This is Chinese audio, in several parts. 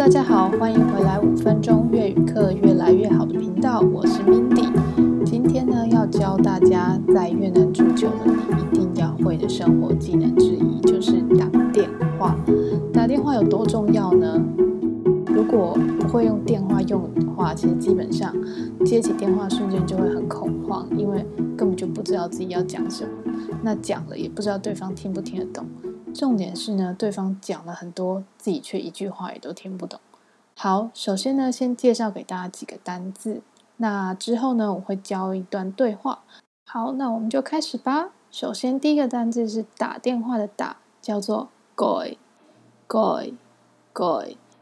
大家好，欢迎回来五分钟粤语课越来越好的频道，我是 Mindy。今天呢，要教大家在越南住久了，你一定要会的生活技能之一，就是打电话。打电话有多重要呢？如果不会用电话用语的话，其实基本上接起电话瞬间就会很恐慌，因为根本就不知道自己要讲什么，那讲了也不知道对方听不听得懂。重点是呢，对方讲了很多，自己却一句话也都听不懂。好，首先呢，先介绍给大家几个单字。那之后呢，我会教一段对话。好，那我们就开始吧。首先，第一个单字是打电话的打，叫做 “gọi”，“gọi”，“gọi”。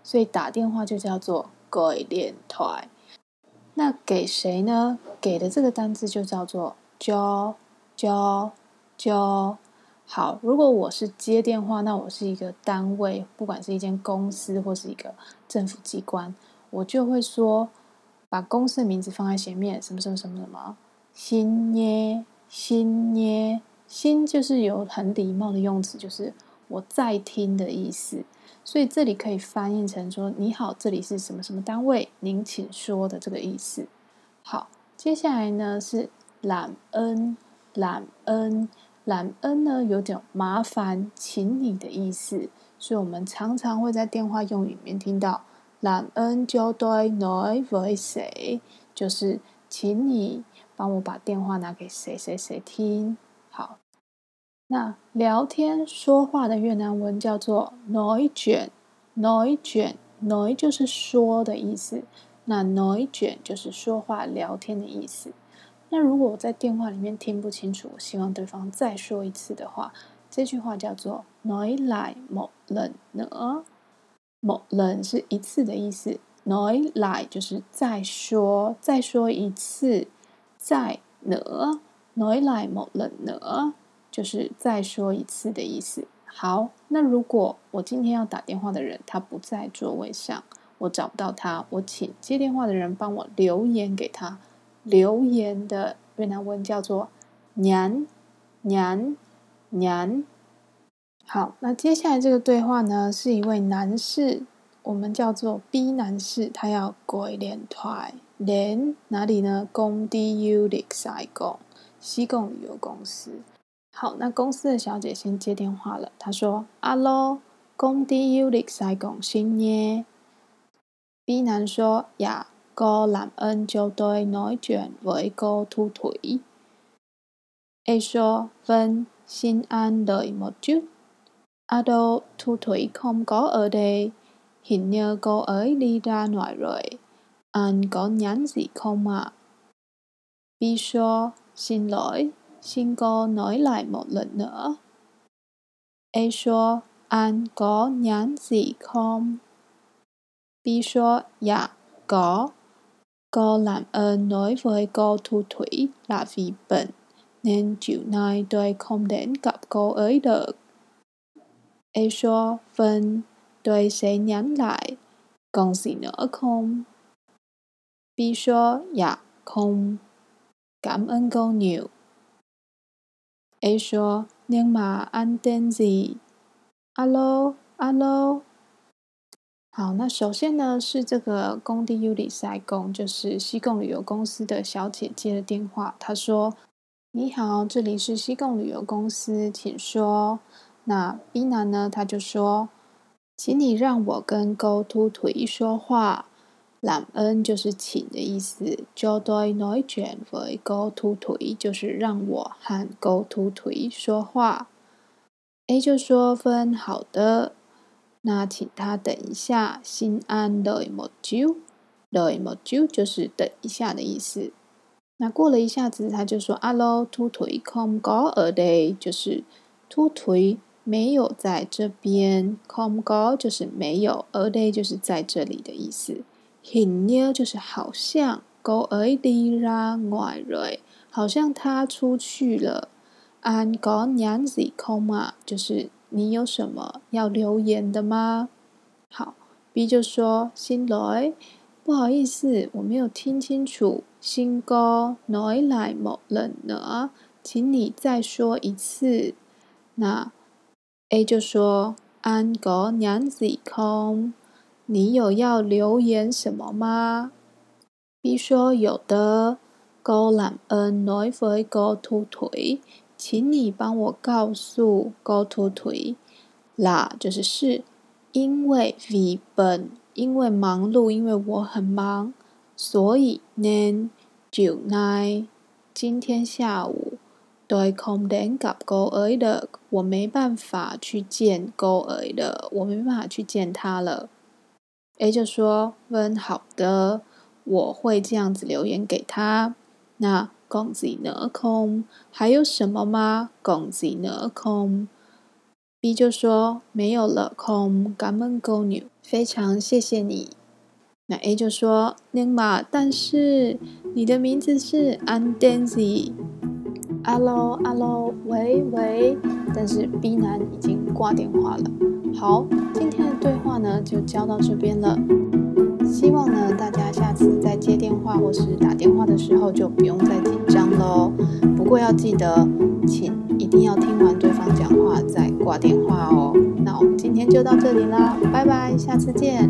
所以打电话就叫做 “gọi điện thoại”。那给谁呢？给的这个单字就叫做 “cho”，“cho”，“cho”。好，如果我是接电话，那我是一个单位，不管是一间公司或是一个政府机关，我就会说，把公司的名字放在前面，什么什么什么什么，新耶，新耶，新就是有很礼貌的用词，就是我在听的意思，所以这里可以翻译成说，你好，这里是什么什么单位，您请说的这个意思。好，接下来呢是懒恩，懒恩。揽恩呢，有点麻烦，请你的意思，所以我们常常会在电话用语里面听到揽恩就对 nói với 谁，就是请你帮我把电话拿给谁谁谁听。好，那聊天说话的越南文叫做 nói chuyện，nói chuyện，nói 就是说的意思，那 nói chuyện 就是说话聊天的意思。那如果我在电话里面听不清楚，我希望对方再说一次的话，这句话叫做 “noi lại một lần nữa”，“một lần” 是一次的意思，“noi lại” 就是再说，再说一次，再 nữa，“nói lại một lần nữa” 就是再说一次的意思。好，那如果我今天要打电话的人他不在座位上，我找不到他，我请接电话的人帮我留言给他。留言的越南文叫做“娘娘娘”。好，那接下来这个对话呢，是一位男士，我们叫做 B 男士，他要鬼脸团连哪里呢？工地 u l i x i g o 西贡旅游公司。好，那公司的小姐先接电话了，她说：“Hello，工地 u l i x i g o 新耶。”B 男说：“呀、” cô làm ơn cho tôi nói chuyện với cô thu thủy. Eso, vâng, xin an đợi một chút. Ado, thu thủy không có ở đây. Hình như cô ấy đi ra ngoài rồi. Anh có nhắn gì không ạ? À? Bisho, xin lỗi, xin cô nói lại một lần nữa. Eso, anh có nhắn gì không? Bisho, dạ, có. Cô làm ơn nói với cô Thu Thủy là vì bệnh, nên chiều nay tôi không đến gặp cô ấy được. Eso, vâng, tôi sẽ nhắn lại. Còn gì nữa không? Biso, dạ, không. Cảm ơn cô nhiều. Eso, nhưng mà anh tên gì? Alo, alo. 好，那首先呢是这个工地 U 里塞工就是西贡旅游公司的小姐接的电话。她说：“你好，这里是西贡旅游公司，请说。”那 B 男呢，他就说：“请你让我跟 cô Thu Thủy 说话。Làm ơn 就是请的意思，cho tôi noi chuyện for Go To 腿就是让我和 Go To 腿说话。”A 就说：“分好的。”那请他等一下心安的某酒的就是等一下的意思。那过了一下子他就说 hello two 腿 come go a day 就是 two 腿没有在这边 come go 就是没有 a day 就是在这里的意思。很牛就是好像 go a day 啦外瑞好像他出去了。安哥娘子 come 啊就是你有什么要留言的吗？好，B 就说：“xin lỗi，不好意思，我没有听清楚。xin cô nói lại một lần nữa，请你再说一次。”那 A 就说：“anh có nhắn gì không？你有要留言什么吗？B 说有的。高兰恩来回高凸腿，请你帮我告诉高凸腿，啦就是是，因为 vì bận，因为忙碌，因为我很忙，所以 nên chiều nay，今天下午，tôi không đến gặp cô ấy được，我没办法去见 cô ấy 的，我没办法去见他了。A 就说，问好的，我会这样子留言给他。那公子呢空还有什么吗？公子呢空，B 就说没有了空，感恩购牛，非常谢谢你。那 A 就说，宁玛，但是你的名字是 Andanzi。Hello Hello，喂喂，但是 B 男已经挂电话了。好，今天的对话呢就教到这边了。希望呢，大家下在接电话或是打电话的时候就不用再紧张喽。不过要记得，请一定要听完对方讲话再挂电话哦。那我们今天就到这里啦，拜拜，下次见。